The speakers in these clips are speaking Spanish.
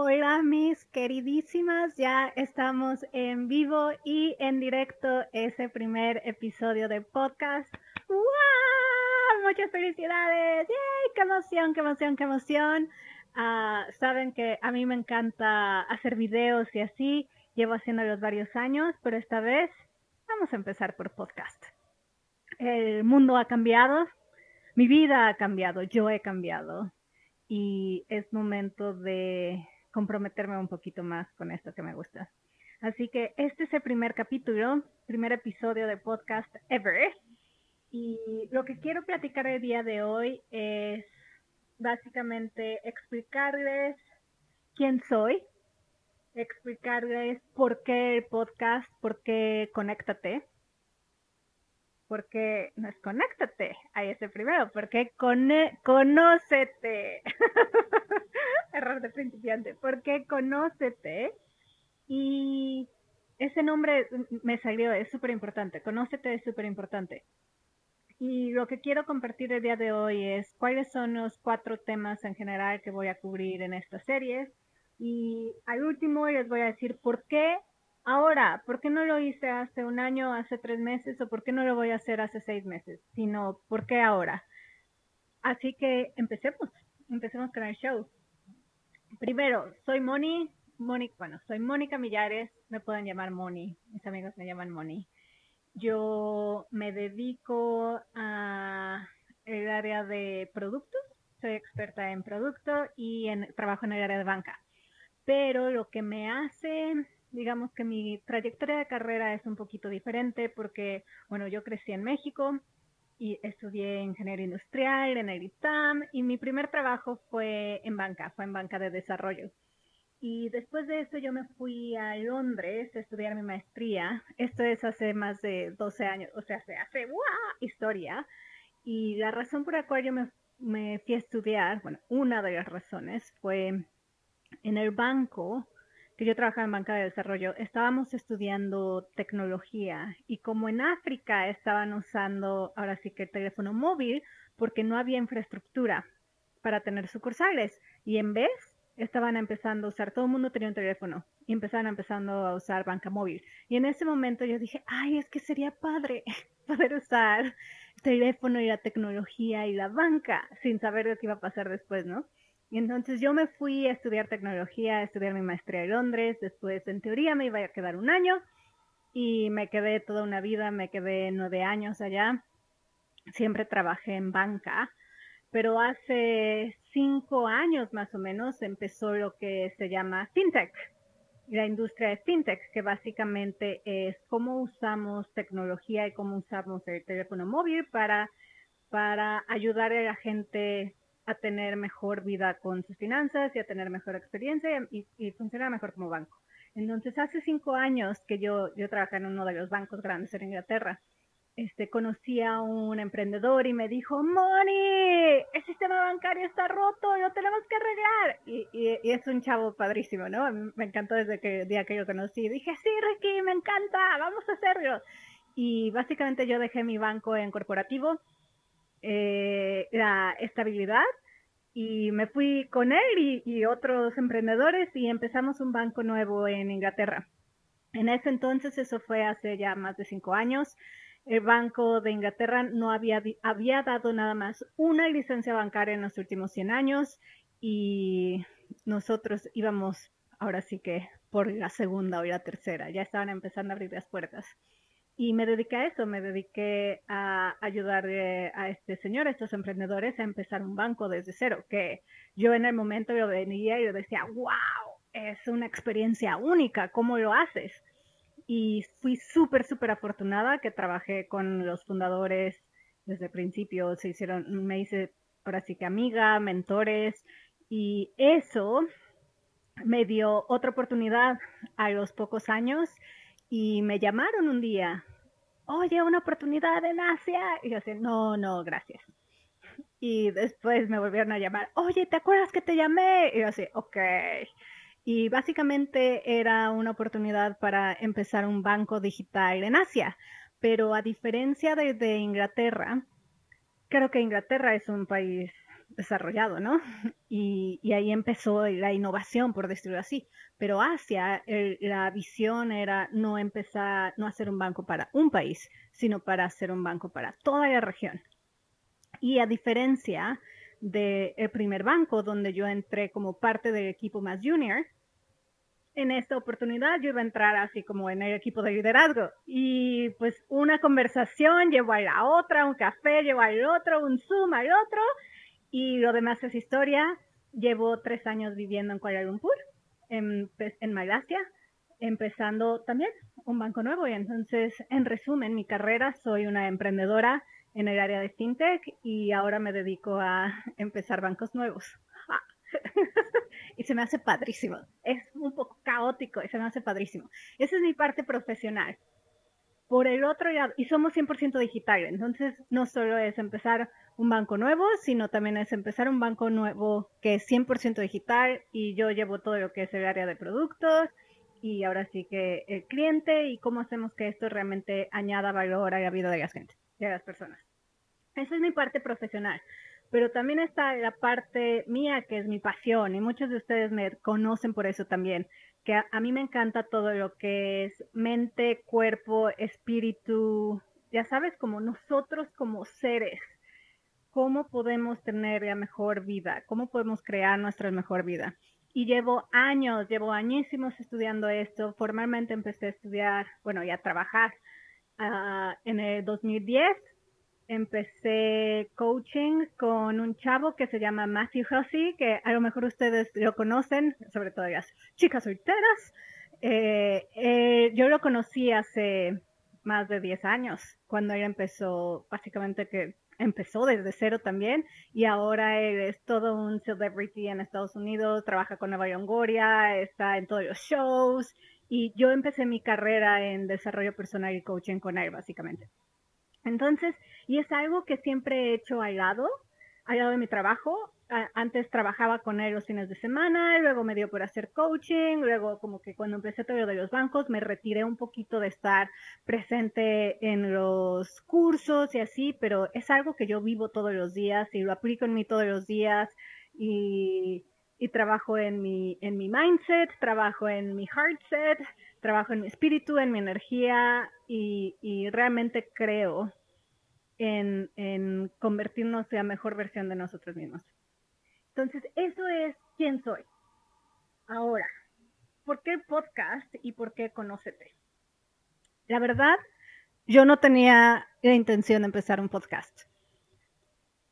Hola mis queridísimas, ya estamos en vivo y en directo ese primer episodio de podcast. ¡Wow! Muchas felicidades. ¡Yay! ¡Qué emoción, qué emoción, qué emoción! Ah, saben que a mí me encanta hacer videos y así. Llevo haciéndolos varios años, pero esta vez vamos a empezar por podcast. El mundo ha cambiado, mi vida ha cambiado, yo he cambiado y es momento de comprometerme un poquito más con esto que me gusta. Así que este es el primer capítulo, primer episodio de podcast ever. Y lo que quiero platicar el día de hoy es básicamente explicarles quién soy, explicarles por qué el podcast, por qué Conéctate, porque no es conéctate, ahí es el primero, porque cone, conócete, error de principiante, porque conócete y ese nombre me salió, es súper importante, conócete es súper importante. Y lo que quiero compartir el día de hoy es cuáles son los cuatro temas en general que voy a cubrir en esta serie. Y al último les voy a decir por qué ahora, ¿por qué no lo hice hace un año, hace tres meses o por qué no lo voy a hacer hace seis meses? Sino, ¿por qué ahora? Así que empecemos, empecemos con el show. Primero, soy Moni, Moni, bueno, soy Mónica Millares, me pueden llamar Moni, mis amigos me llaman Moni. Yo me dedico a el área de productos, soy experta en producto y en trabajo en el área de banca. Pero lo que me hace digamos que mi trayectoria de carrera es un poquito diferente porque, bueno, yo crecí en México y estudié ingeniería industrial en el ITAM y mi primer trabajo fue en banca, fue en banca de desarrollo. Y después de eso yo me fui a Londres a estudiar mi maestría. Esto es hace más de 12 años, o sea, se hace ¡wow! historia. Y la razón por la cual yo me, me fui a estudiar, bueno, una de las razones fue en el banco que yo trabajaba en banca de desarrollo, estábamos estudiando tecnología y como en África estaban usando ahora sí que el teléfono móvil porque no había infraestructura para tener sucursales y en vez estaban empezando a usar, todo el mundo tenía un teléfono y empezaban empezando a usar banca móvil. Y en ese momento yo dije, ay, es que sería padre poder usar el teléfono y la tecnología y la banca sin saber lo que iba a pasar después, ¿no? Y entonces yo me fui a estudiar tecnología, a estudiar mi maestría en Londres, después en teoría me iba a quedar un año y me quedé toda una vida, me quedé nueve años allá, siempre trabajé en banca, pero hace cinco años más o menos empezó lo que se llama fintech, la industria de fintech, que básicamente es cómo usamos tecnología y cómo usamos el teléfono móvil para, para ayudar a la gente a tener mejor vida con sus finanzas y a tener mejor experiencia y, y mejor como banco. Entonces, hace cinco años que yo, yo trabajé en uno de los bancos grandes en Inglaterra, este, conocí a un emprendedor y me dijo, Moni, el sistema bancario está roto, lo tenemos que arreglar. Y, y, es un chavo padrísimo, ¿no? Me encantó desde que, el día que yo conocí. Dije, sí, Ricky, me encanta, vamos a hacerlo. Y básicamente yo dejé mi banco en corporativo eh, la estabilidad y me fui con él y, otros emprendedores y empezamos un banco nuevo en Inglaterra. En ese entonces, eso fue hace ya más de cinco años, el Banco de Inglaterra no había, había dado nada más una licencia bancaria en los últimos 100 años y nosotros íbamos ahora sí que por la segunda o la tercera, ya estaban empezando a abrir las puertas. Y me dediqué a eso, me dediqué a ayudar a este señor, a estos emprendedores, a empezar un banco desde cero, que yo en el momento lo venía y yo decía, wow, es una experiencia única, ¿cómo lo haces? Y fui súper, súper afortunada que trabajé con los fundadores desde el principio, se hicieron, me hice ahora sí que amiga, mentores, y eso me dio otra oportunidad a los pocos años y me llamaron un día, oye, una oportunidad en Asia. Y yo así, no, no, gracias. Y después me volvieron a llamar, oye, ¿te acuerdas que te llamé? Y yo así, ok. Y básicamente era una oportunidad para empezar un banco digital en Asia. Pero a diferencia de Inglaterra, creo que Inglaterra es un país desarrollado, ¿no? Y, ahí empezó la innovación, por decirlo así. Pero Asia, la visión era no empezar, no hacer un banco para un país, sino para hacer un banco para toda la región. Y a diferencia del primer banco, donde yo entré como parte del equipo más junior, en esta oportunidad yo iba a entrar así como en el equipo de liderazgo. Y pues una conversación llevó a la otra, un café llevó al otro, un Zoom al otro, y lo demás es historia. Llevo tres años viviendo en Kuala Lumpur, en, pues, en Malasia, empezando también un banco nuevo. Y entonces, en resumen, mi carrera, soy una emprendedora en el área de fintech y ahora me dedico a empezar bancos nuevos. y se me hace padrísimo. Es un poco caótico y se me hace padrísimo. Esa es mi parte profesional. Por el otro lado, y somos 100% digital, entonces no solo es empezar un banco nuevo, sino también es empezar un banco nuevo que es 100% digital y yo llevo todo lo que es el área de productos y ahora sí que el cliente y cómo hacemos que esto realmente añada valor a la vida de la gente, de las personas. Esa es mi parte profesional pero también está la parte mía que es mi pasión y muchos de ustedes me conocen por eso también, que a, mí me encanta todo lo que es mente, cuerpo, espíritu, ya sabes, como nosotros como seres, cómo podemos tener la mejor vida, cómo podemos crear nuestra mejor vida. Y llevo años, llevo añísimos estudiando esto. Formalmente empecé a estudiar, bueno, y a trabajar uh, en el 2010 empecé coaching con un chavo que se llama Matthew Hussey, que a lo mejor ustedes lo conocen, sobre todo las chicas solteras. Eh, eh, yo lo conocí hace más de 10 años, cuando él empezó, básicamente que empezó desde cero también, y ahora él es todo un celebrity en Estados Unidos, trabaja con Nueva Longoria, está en todos los shows, y yo empecé mi carrera en desarrollo personal y coaching con él, básicamente. Entonces, y es algo que siempre he hecho al lado, al lado de mi trabajo. Antes trabajaba con él los fines de semana, luego me dio por hacer coaching, luego como que cuando empecé todo de los bancos me retiré un poquito de estar presente en los cursos y así, pero es algo que yo vivo todos los días y lo aplico en mí todos los días y, trabajo en mi, en mi mindset, trabajo en mi heart set, trabajo en mi espíritu, en mi energía y realmente creo en, convertirnos en la mejor versión de nosotros mismos. Entonces, eso es quién soy. Ahora, ¿por qué podcast y por qué Conócete? La verdad, yo no tenía la intención de empezar un podcast.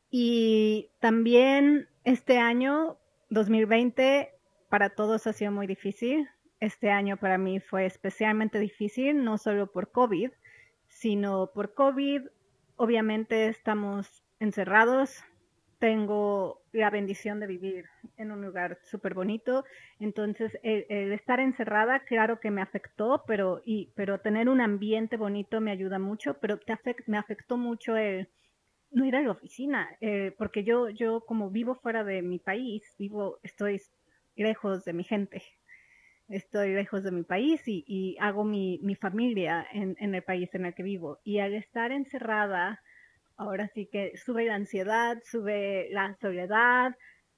Y también este año, 2020, para todos ha sido muy difícil. Este año para mí fue especialmente difícil, no solo por COVID, sino por COVID, obviamente estamos encerrados. Tengo la bendición de vivir en un lugar súper bonito. Entonces, el, estar encerrada, claro que me afectó, pero, y, pero tener un ambiente bonito me ayuda mucho, pero me afectó mucho el no ir a la oficina, eh, porque yo, yo como vivo fuera de mi país, vivo, estoy lejos de mi gente, estoy lejos de mi país y, hago mi, familia en, el país en el que vivo. Y al estar encerrada, ahora sí que sube la ansiedad, sube la soledad,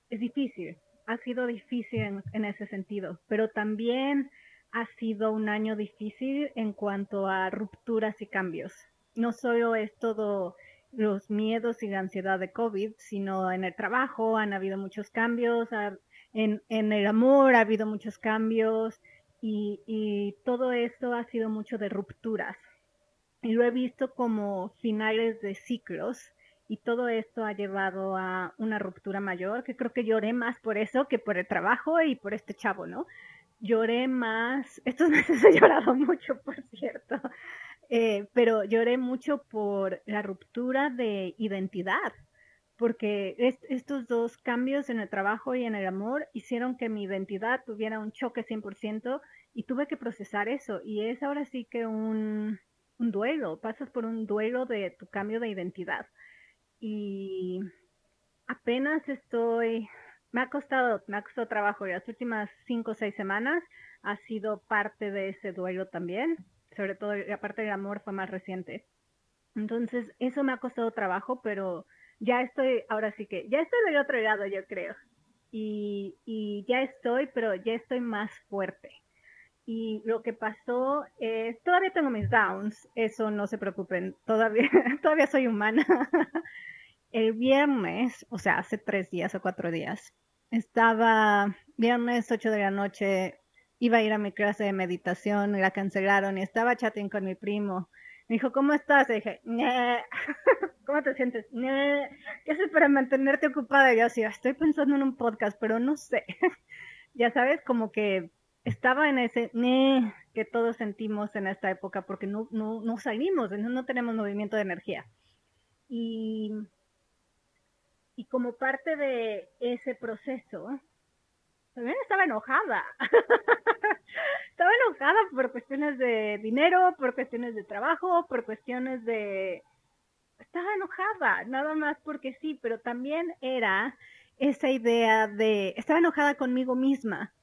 es difícil, ha sido difícil en, en ese sentido, pero también ha sido un año difícil en cuanto a rupturas y cambios. No solo es todo los miedos y la ansiedad de COVID, sino en el trabajo han habido muchos cambios, en, el amor ha habido muchos cambios y, y todo esto ha sido mucho de rupturas. Y lo he visto como finales de ciclos y todo esto ha llevado a una ruptura mayor, que creo que lloré más por eso que por el trabajo y por este chavo, ¿no? Lloré más, estos meses he llorado mucho, por cierto, eh, pero lloré mucho por la ruptura de identidad, porque estos dos cambios en el trabajo y en el amor hicieron que mi identidad tuviera un choque 100% y tuve que procesar eso. Y es ahora sí que un, duelo, pasas por un duelo de tu cambio de identidad. Y apenas estoy, me ha costado, me ha costado trabajo y las últimas cinco o seis semanas ha sido parte de ese duelo también, sobre todo la parte del amor fue más reciente. Entonces, eso me ha costado trabajo, pero ya estoy, ahora sí que, ya estoy del otro lado, yo creo. Y, ya estoy, pero ya estoy más fuerte. Y lo que pasó es, todavía tengo mis downs, eso no se preocupen, todavía, todavía soy humana. El viernes, o sea, hace tres días o cuatro días, estaba viernes 8 de la noche, iba a ir a mi clase de meditación, la cancelaron y estaba chatting con mi primo. Me dijo, ¿cómo estás? Y dije, ¿cómo te sientes? ¿Qué haces para mantenerte ocupada? Y yo así, estoy pensando en un podcast, pero no sé. ya sabes, como que estaba en ese que todos sentimos en esta época porque no, no, no salimos, no, no tenemos movimiento de energía. Y y como parte de ese proceso, también estaba enojada. estaba enojada por cuestiones de dinero, por cuestiones de trabajo, por cuestiones de... Estaba enojada, nada más porque sí, pero también era esa idea de... Estaba enojada conmigo misma,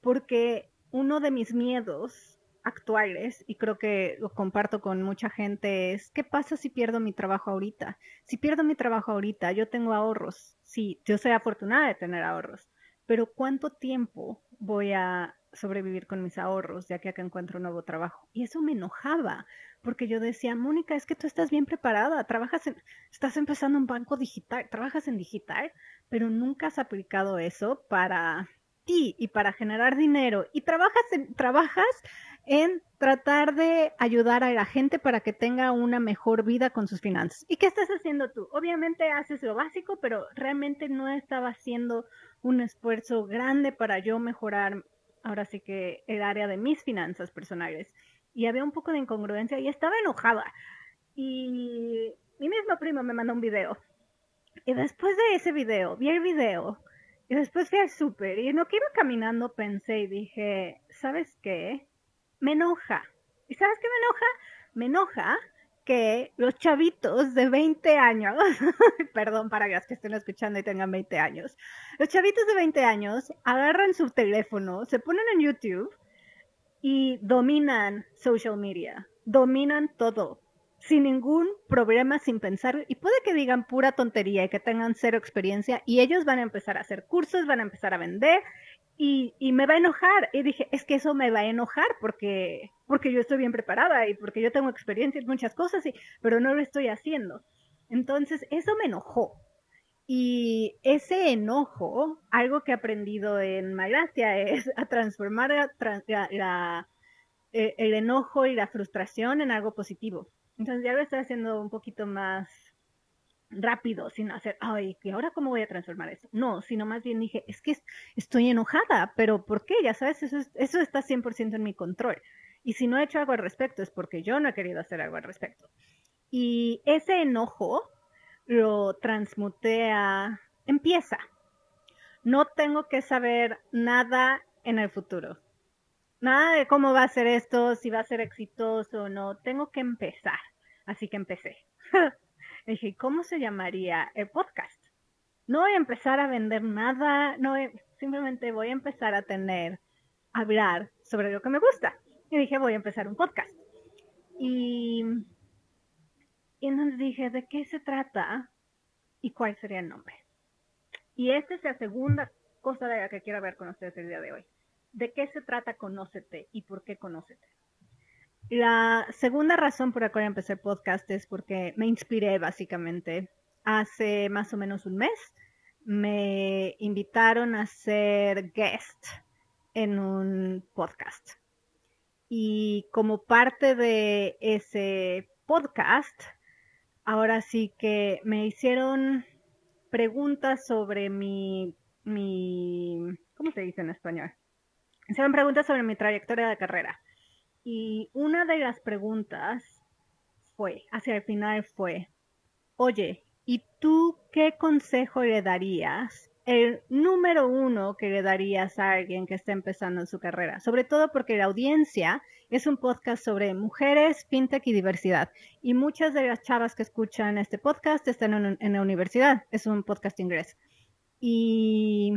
porque uno de mis miedos actuales, y creo que lo comparto con mucha gente, es ¿qué pasa si pierdo mi trabajo ahorita? Si pierdo mi trabajo ahorita, yo tengo ahorros, sí, yo soy afortunada de tener ahorros, pero ¿cuánto tiempo voy a sobrevivir con mis ahorros ya que acá encuentro un nuevo trabajo? Y eso me enojaba, porque yo decía, Mónica, es que tú estás bien preparada, trabajas en, estás empezando un banco digital, trabajas en digital, pero nunca has aplicado eso para ti y para generar dinero y trabajas en, trabajas en tratar de ayudar a la gente para que tenga una mejor vida con sus finanzas. ¿Y qué estás haciendo tú? Obviamente haces lo básico, pero realmente no estaba haciendo un esfuerzo grande para yo mejorar ahora sí que el área de mis finanzas personales. Y había un poco de incongruencia y estaba enojada. Y mi mismo primo me mandó un video. Y después de ese video, vi el video. Y después fui al súper. Y en lo que iba caminando pensé y dije, ¿sabes qué? me enoja. ¿Y sabes qué me enoja? Me enoja que los chavitos de 20 años, perdón para los que estén escuchando y tengan 20 años, los chavitos de 20 años agarran su teléfono, se ponen en YouTube y dominan social media, dominan todo, sin ningún problema, sin pensar, y puede que digan pura tontería y que tengan cero experiencia, y ellos van a empezar a hacer cursos, van a empezar a vender, y, y, me va a enojar. Y dije, es que eso me va a enojar porque, porque yo estoy bien preparada y porque yo tengo experiencia en muchas cosas, y, pero no lo estoy haciendo. Entonces, eso me enojó. Y ese enojo, algo que he aprendido en Malasia es a transformar la, eh, el enojo y la frustración en algo positivo. Entonces ya lo estoy haciendo un poquito más rápido, sin hacer, ay, ¿y ahora cómo voy a transformar eso? No, sino más bien dije, es que estoy enojada, pero ¿por qué? Ya sabes, eso, eso está 100% en mi control. Y si no he hecho algo al respecto es porque yo no he querido hacer algo al respecto. Y ese enojo lo transmuté a, empieza. No tengo que saber nada en el futuro. Nada de cómo va a ser esto, si va a ser exitoso o no. Tengo que empezar. Así que empecé. dije, ¿cómo se llamaría el podcast? No voy a empezar a vender nada, no simplemente voy a empezar a tener, a hablar sobre lo que me gusta. Y dije, voy a empezar un podcast. Y, y entonces dije, ¿de qué se trata? ¿Y cuál sería el nombre? Y esta es la segunda cosa de la que quiero ver con ustedes el día de hoy. ¿De qué se trata Conócete y por qué Conócete? La segunda razón por la cual empecé el podcast es porque me inspiré básicamente. Hace más o menos un mes me invitaron a ser guest en un podcast. Y como parte de ese podcast, ahora sí que me hicieron preguntas sobre mi, mi, ¿cómo se dice en español? Me hicieron preguntas sobre mi trayectoria de carrera. Y una de las preguntas fue, hacia el final fue, oye, ¿y tú qué consejo le darías? El número uno que le darías a alguien que está empezando en su carrera, sobre todo porque la audiencia es un podcast sobre mujeres, fintech y diversidad. Y muchas de las chavas que escuchan este podcast están en, la universidad, es un podcast inglés. Y,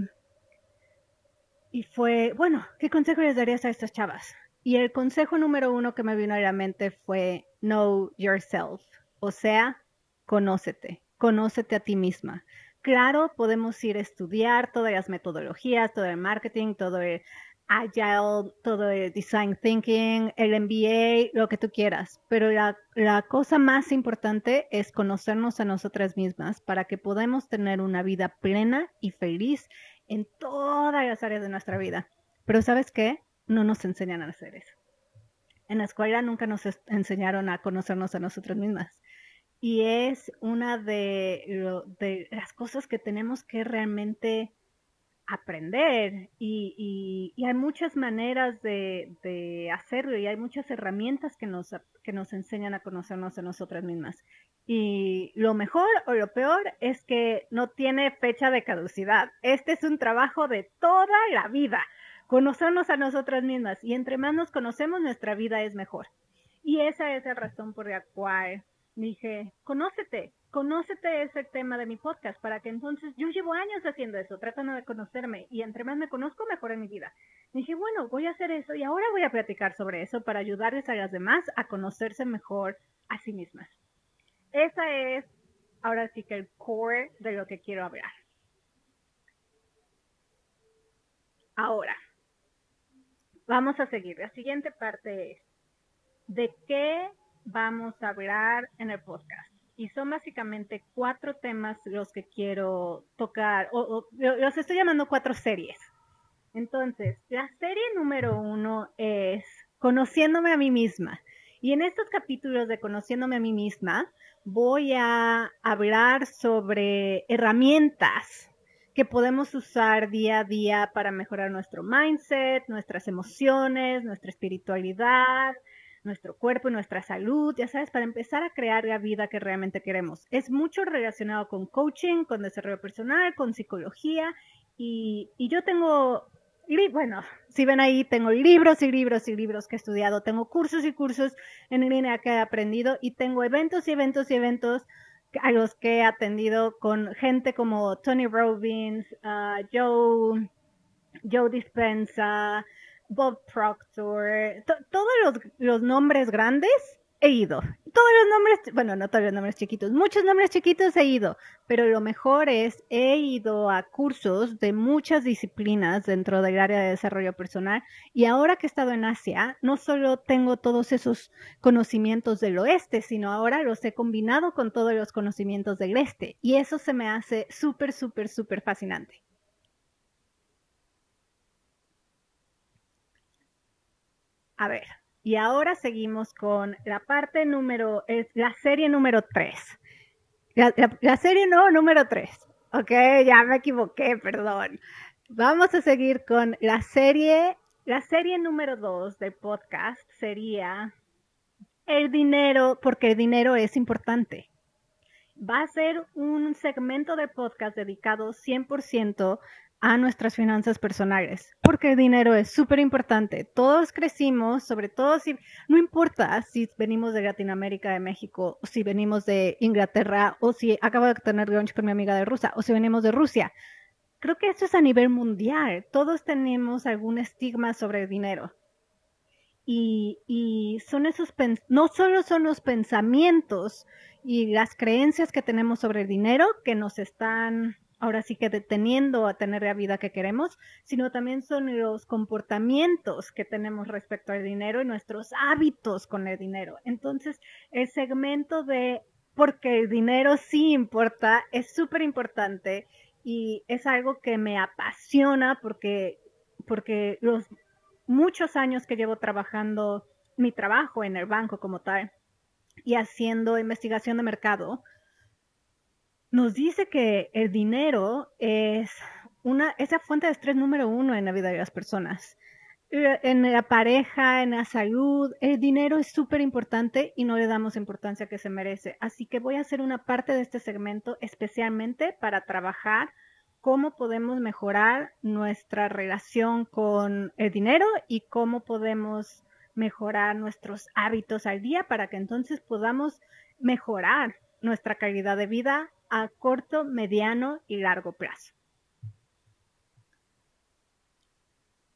y fue, bueno, ¿qué consejo les darías a estas chavas? Y el consejo número uno que me vino a la mente fue know yourself, o sea, conócete. conócete a ti misma. Claro, podemos ir a estudiar todas las metodologías, todo el marketing, todo el agile, todo el design thinking, el MBA, lo que tú quieras. Pero la, cosa más importante es conocernos a nosotras mismas para que podamos tener una vida plena y feliz en todas las áreas de nuestra vida. Pero ¿sabes qué? No nos enseñan a hacer eso. En la escuela nunca nos enseñaron a conocernos a nosotras mismas. Y es una de, de las cosas que tenemos que realmente aprender y, hay muchas maneras de, hacerlo y hay muchas herramientas que nos, que nos enseñan a conocernos a nosotras mismas. Y lo mejor o lo peor es que no tiene fecha de caducidad. Este es un trabajo de toda la vida, conocernos a nosotras mismas y entre más nos conocemos nuestra vida es mejor. Y esa es la razón por la cual dije, conócete, conócete ese tema de mi podcast para que entonces yo llevo años haciendo eso, tratando de conocerme y entre más me conozco, mejor en mi vida. dije, bueno, voy a hacer eso y ahora voy a platicar sobre eso para ayudarles a las demás a conocerse mejor a sí mismas. Esa es ahora sí que el core de lo que quiero hablar. Ahora, vamos a seguir. La siguiente parte es, ¿de qué vamos a hablar en el podcast? y son básicamente cuatro temas los que quiero tocar, o, los estoy llamando cuatro series. Entonces, la serie número uno es Conociéndome a mí misma. Y en estos capítulos de Conociéndome a mí misma, voy a hablar sobre herramientas que podemos usar día a día para mejorar nuestro mindset, nuestras emociones, nuestra espiritualidad, nuestro cuerpo y nuestra salud, ya sabes, para empezar a crear la vida que realmente queremos. Es mucho relacionado con coaching, con desarrollo personal, con psicología y, yo tengo, bueno, si ven ahí, tengo libros y libros y libros que he estudiado, tengo cursos y cursos en línea que he aprendido y tengo eventos y eventos y eventos a los que he atendido con gente como Tony Robbins, uh, Joe, Joe Dispensa, Bob Proctor, todos los, los, nombres grandes he ido. Todos los nombres, bueno, no todos los nombres chiquitos, muchos nombres chiquitos he ido, pero lo mejor es, he ido a cursos de muchas disciplinas dentro del área de desarrollo personal y ahora que he estado en Asia, no solo tengo todos esos conocimientos del oeste, sino ahora los he combinado con todos los conocimientos del este y eso se me hace súper, súper, súper fascinante. A ver, y ahora seguimos con la parte número, la serie número 3. La, serie no, número 3. Ok, ya me equivoqué, perdón. Vamos a seguir con la serie, la serie número 2 del podcast sería el dinero, porque el dinero es importante. Va a ser un segmento de podcast dedicado 100% a nuestras finanzas personales, porque el dinero es súper importante. Todos crecimos, sobre todo si, no importa si venimos de Latinoamérica, de México, o si venimos de Inglaterra, o si acabo de tener lunch con mi amiga de Rusia, o si venimos de Rusia. Creo que esto es a nivel mundial. Todos tenemos algún estigma sobre el dinero. Y, y son esos, no solo son los pensamientos y las creencias que tenemos sobre el dinero que nos están ahora sí que deteniendo a tener la vida que queremos, sino también son los comportamientos que tenemos respecto al dinero y nuestros hábitos con el dinero. Entonces, el segmento de porque el dinero sí importa es súper importante y es algo que me apasiona porque, porque los muchos años que llevo trabajando mi trabajo en el banco como tal y haciendo investigación de mercado, nos dice que el dinero es una, esa fuente de estrés número uno en la vida de las personas. Eh, en la pareja, en la salud, el dinero es súper importante y no le damos importancia que se merece. Así que voy a hacer una parte de este segmento especialmente para trabajar cómo podemos mejorar nuestra relación con el dinero y cómo podemos mejorar nuestros hábitos al día para que entonces podamos mejorar nuestra calidad de vida a corto, mediano y largo plazo.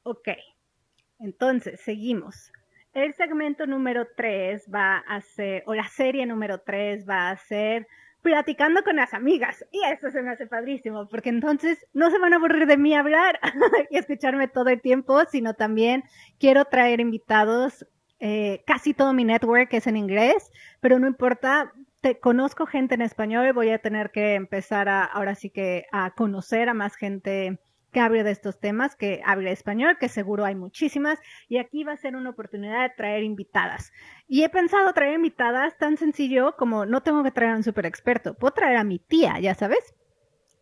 Ok, entonces seguimos. El segmento número 3 va a ser, o la serie número 3 va a ser platicando con las amigas. Y eso se me hace padrísimo, porque entonces no se van a aburrir de mí hablar y escucharme todo el tiempo, sino también quiero traer invitados. Eh, casi todo mi network es en inglés, pero no importa, te, conozco gente en español, voy a tener que empezar a, ahora sí que a conocer a más gente que hable de estos temas, que hable español, que seguro hay muchísimas, y aquí va a ser una oportunidad de traer invitadas. Y he pensado traer invitadas tan sencillo como no tengo que traer a un super experto, puedo traer a mi tía, ya sabes.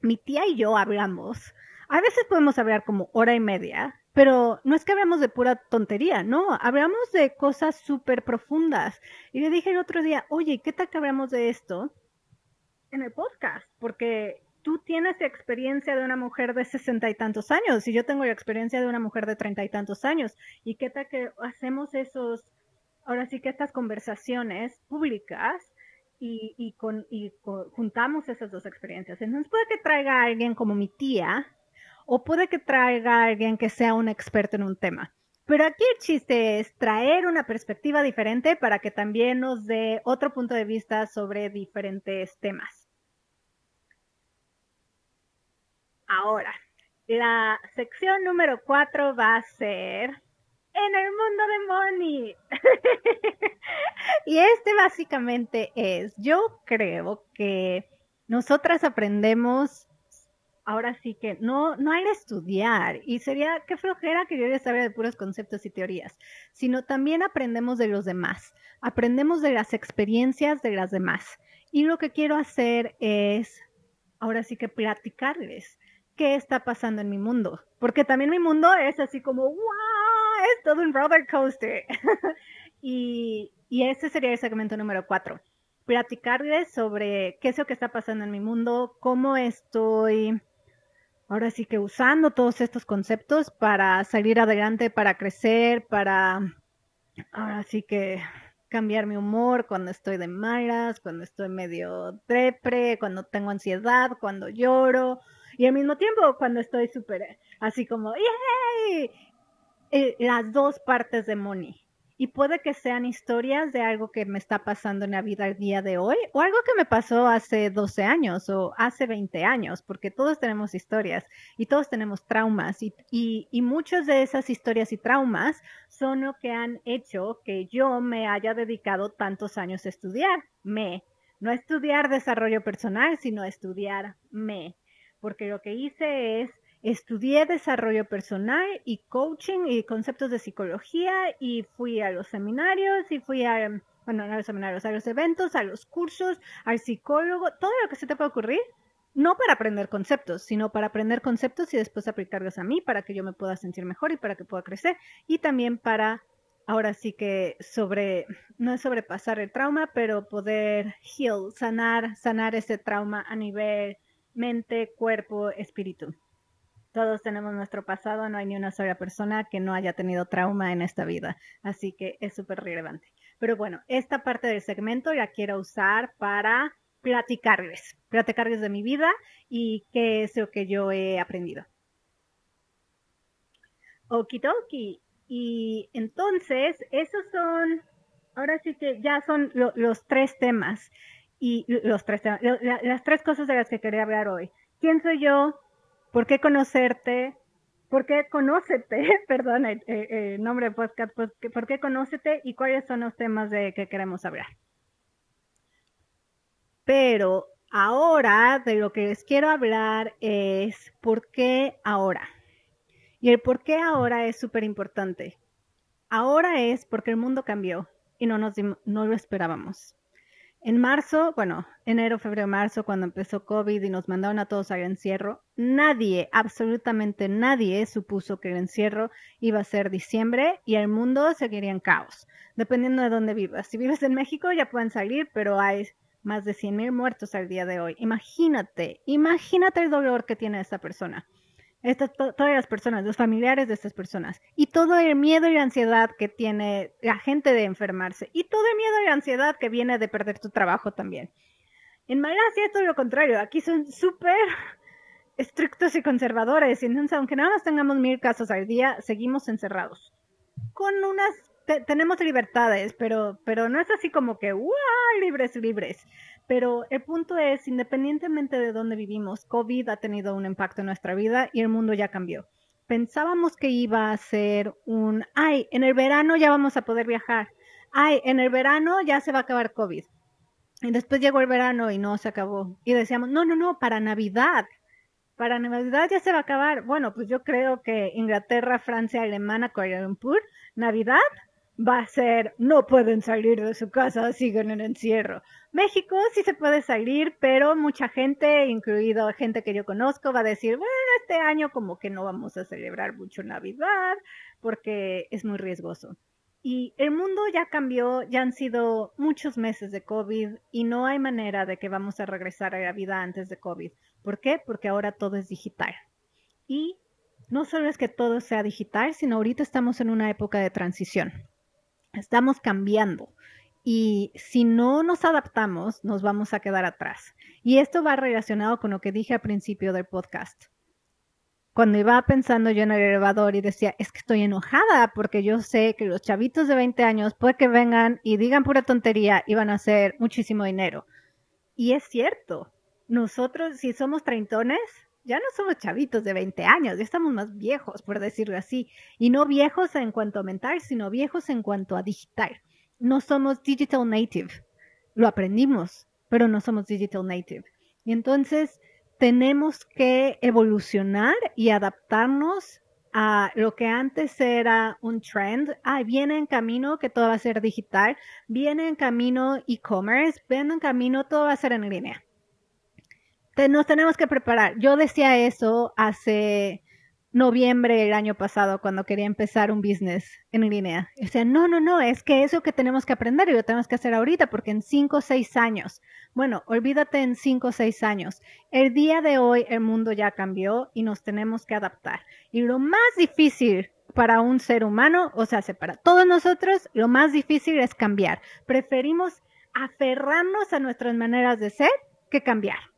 Mi tía y yo hablamos. A veces podemos hablar como hora y media, pero no es que hablamos de pura tontería, no, hablamos de cosas súper profundas. Y le dije el otro día, oye, ¿qué tal que hablamos de esto en el podcast? Porque tú tienes experiencia de una mujer de sesenta y tantos años y yo tengo la experiencia de una mujer de treinta y tantos años. ¿Y qué tal que hacemos esos, ahora sí que estas conversaciones públicas y, y, con, y juntamos esas dos experiencias? Entonces puede que traiga a alguien como mi tía o puede que traiga a alguien que sea un experto en un tema. Pero aquí el chiste es traer una perspectiva diferente para que también nos dé otro punto de vista sobre diferentes temas. Ahora, la sección número cuatro va a ser en el mundo de Money. y este básicamente es, yo creo que nosotras aprendemos, ahora sí que no, no hay de estudiar y sería qué flojera que yo ya sabía de puros conceptos y teorías, sino también aprendemos de los demás, aprendemos de las experiencias de las demás. Y lo que quiero hacer es, ahora sí que platicarles qué está pasando en mi mundo. Porque también mi mundo es así como, ¡wow! Es todo un roller coaster. y, y ese sería el segmento número cuatro. Platicarles sobre qué es lo que está pasando en mi mundo, cómo estoy ahora sí que usando todos estos conceptos para salir adelante, para crecer, para ahora sí que cambiar mi humor cuando estoy de malas, cuando estoy medio depre, cuando tengo ansiedad, cuando lloro, y al mismo tiempo, cuando estoy súper así como. Eh, las dos partes de Moni. Y puede que sean historias de algo que me está pasando en la vida el día de hoy o algo que me pasó hace 12 años o hace 20 años, porque todos tenemos historias y todos tenemos traumas y, muchas de esas historias y traumas son lo que han hecho que yo me haya dedicado tantos años a estudiar. Me, no estudiar desarrollo personal, sino estudiar me porque lo que hice es estudié desarrollo personal y coaching y conceptos de psicología y fui a los seminarios y fui a, bueno, no a los seminarios, a los eventos, a los cursos, al psicólogo, todo lo que se te puede ocurrir, no para aprender conceptos, sino para aprender conceptos y después aplicarlos a mí para que yo me pueda sentir mejor y para que pueda crecer y también para ahora sí que sobre, no es sobrepasar el trauma, pero poder heal, sanar, sanar ese trauma a nivel mente, cuerpo, espíritu. Todos tenemos nuestro pasado, no hay ni una sola persona que no haya tenido trauma en esta vida, así que es súper relevante. Pero bueno, esta parte del segmento la quiero usar para platicarles, platicarles de mi vida y qué es lo que yo he aprendido. Okidoki. Y entonces, esos son, ahora sí que ya son los tres temas y los tres las tres cosas de las que quería hablar hoy. ¿Quién soy yo? ¿Por qué conocerte? ¿Por qué conócete? Perdón, el, nombre de podcast. Pues, ¿Por qué conócete? ¿Y cuáles son los temas de que queremos hablar? Pero ahora de lo que les quiero hablar es por qué ahora. Y el por qué ahora es súper importante. Ahora es porque el mundo cambió y no, nos, no lo esperábamos. En marzo, bueno, enero, febrero, marzo, cuando empezó COVID y nos mandaron a todos al encierro, nadie, absolutamente nadie supuso que el encierro iba a ser diciembre y el mundo seguiría en caos, dependiendo de dónde vivas. Si vives en México ya pueden salir, pero hay más de 100.000 muertos al día de hoy. Imagínate, imagínate el dolor que tiene esta persona todas las personas, los familiares de estas personas, y todo el miedo y la ansiedad que tiene la gente de enfermarse, y todo el miedo y la ansiedad que viene de perder tu trabajo también. En Malasia es todo lo contrario, aquí son súper estrictos y conservadores, y entonces aunque nada más tengamos mil casos al día, seguimos encerrados. Con unas, tenemos libertades, pero, pero no es así como que, ¡wow! libres, libres Pero el punto es, independientemente de dónde vivimos, COVID ha tenido un impacto en nuestra vida y el mundo ya cambió. Pensábamos que iba a ser un, ay, en el verano ya vamos a poder viajar. Ay, en el verano ya se va a acabar COVID. Y después llegó el verano y no se acabó. Y decíamos, no, no, no, para Navidad. Para Navidad ya se va a acabar. Bueno, pues yo creo que Inglaterra, Francia, Alemania, Kuala Lumpur, Navidad va a ser no pueden salir de su casa, siguen en encierro. México sí se puede salir, pero mucha gente, incluido gente que yo conozco, va a decir, bueno, este año como que no vamos a celebrar mucho Navidad porque es muy riesgoso. Y el mundo ya cambió, ya han sido muchos meses de COVID y no hay manera de que vamos a regresar a la vida antes de COVID. ¿Por qué? Porque ahora todo es digital. Y no solo es que todo sea digital, sino ahorita estamos en una época de transición estamos cambiando. Y si no nos adaptamos, nos vamos a quedar atrás. Y esto va relacionado con lo que dije al principio del podcast. Cuando iba pensando yo en el elevador y decía, es que estoy enojada porque yo sé que los chavitos de 20 años puede que vengan y digan pura tontería y van a hacer muchísimo dinero. Y es cierto, nosotros si somos treintones, ya no somos chavitos de 20 años, ya estamos más viejos, por decirlo así. Y no viejos en cuanto a mental, sino viejos en cuanto a digital. No somos digital native. Lo aprendimos, pero no somos digital native. Y entonces tenemos que evolucionar y adaptarnos a lo que antes era un trend. Ah, viene en camino que todo va a ser digital. Viene en camino e-commerce. Viene en camino todo va a ser en línea nos tenemos que preparar. Yo decía eso hace noviembre del año pasado cuando quería empezar un business en línea. O sea, no, no, no, es que eso que tenemos que aprender y lo tenemos que hacer ahorita porque en cinco o seis años, bueno, olvídate en cinco o seis años. El día de hoy el mundo ya cambió y nos tenemos que adaptar. Y lo más difícil para un ser humano, o sea, para todos nosotros, lo más difícil es cambiar. Preferimos aferrarnos a nuestras maneras de ser que cambiar.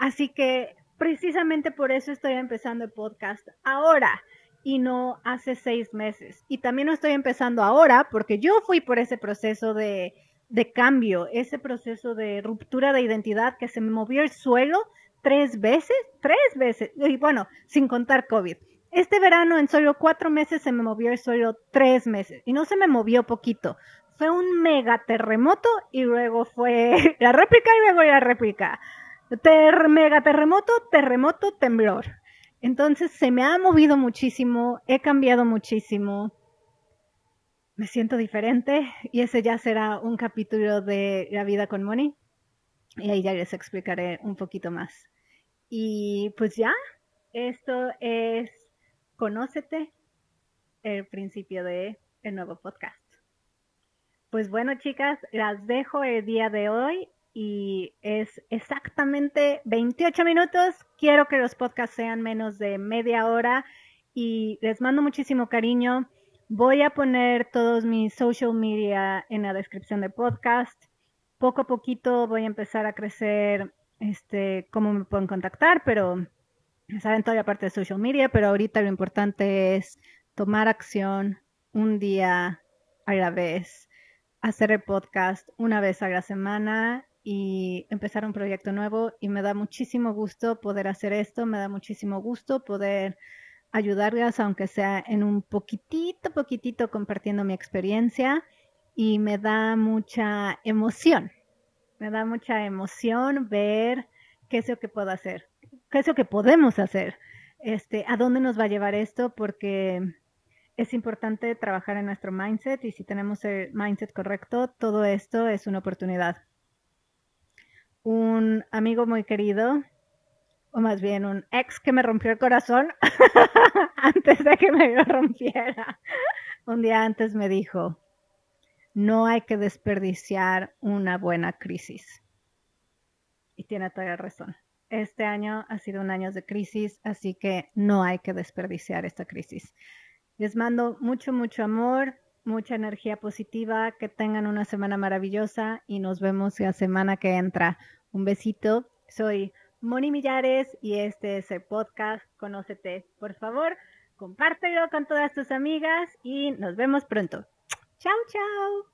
Así que precisamente por eso estoy empezando el podcast ahora y no hace seis meses. Y también estoy empezando ahora porque yo fui por ese proceso de, de cambio, ese proceso de ruptura de identidad que se me movió el suelo tres veces, tres veces, y bueno, sin contar COVID. Este verano en solo cuatro meses se me movió el suelo tres meses y no se me movió poquito. Fue un mega terremoto y luego fue la réplica y luego la réplica. Ter mega terremoto, terremoto, temblor. Entonces se me ha movido muchísimo, he cambiado muchísimo, me siento diferente y ese ya será un capítulo de La vida con Moni y ahí ya les explicaré un poquito más. Y pues ya, esto es Conócete, el principio de el nuevo podcast. Pues bueno, chicas, las dejo el día de hoy y es exactamente 28 minutos. Quiero que los podcasts sean menos de media hora y les mando muchísimo cariño. Voy a poner todos mis social media en la descripción del podcast. Poco a poquito voy a empezar a crecer este cómo me pueden contactar, pero saben toda la parte de social media, pero ahorita lo importante es tomar acción un día a la vez, hacer el podcast una vez a la semana y empezar un proyecto nuevo y me da muchísimo gusto poder hacer esto, me da muchísimo gusto poder ayudarlas, aunque sea en un poquitito, poquitito compartiendo mi experiencia y me da mucha emoción, me da mucha emoción ver qué es lo que puedo hacer, qué es lo que podemos hacer, este, a dónde nos va a llevar esto, porque es importante trabajar en nuestro mindset y si tenemos el mindset correcto, todo esto es una oportunidad un amigo muy querido, o más bien un ex que me rompió el corazón antes de que me lo rompiera. Un día antes me dijo, no hay que desperdiciar una buena crisis. Y tiene toda la razón. Este año ha sido un año de crisis, así que no hay que desperdiciar esta crisis. Les mando mucho, mucho amor, mucha energía positiva, que tengan una semana maravillosa y nos vemos la semana que entra. Un besito, soy Moni Millares y este es el podcast Conócete. Por favor, compártelo con todas tus amigas y nos vemos pronto. Chao, chao.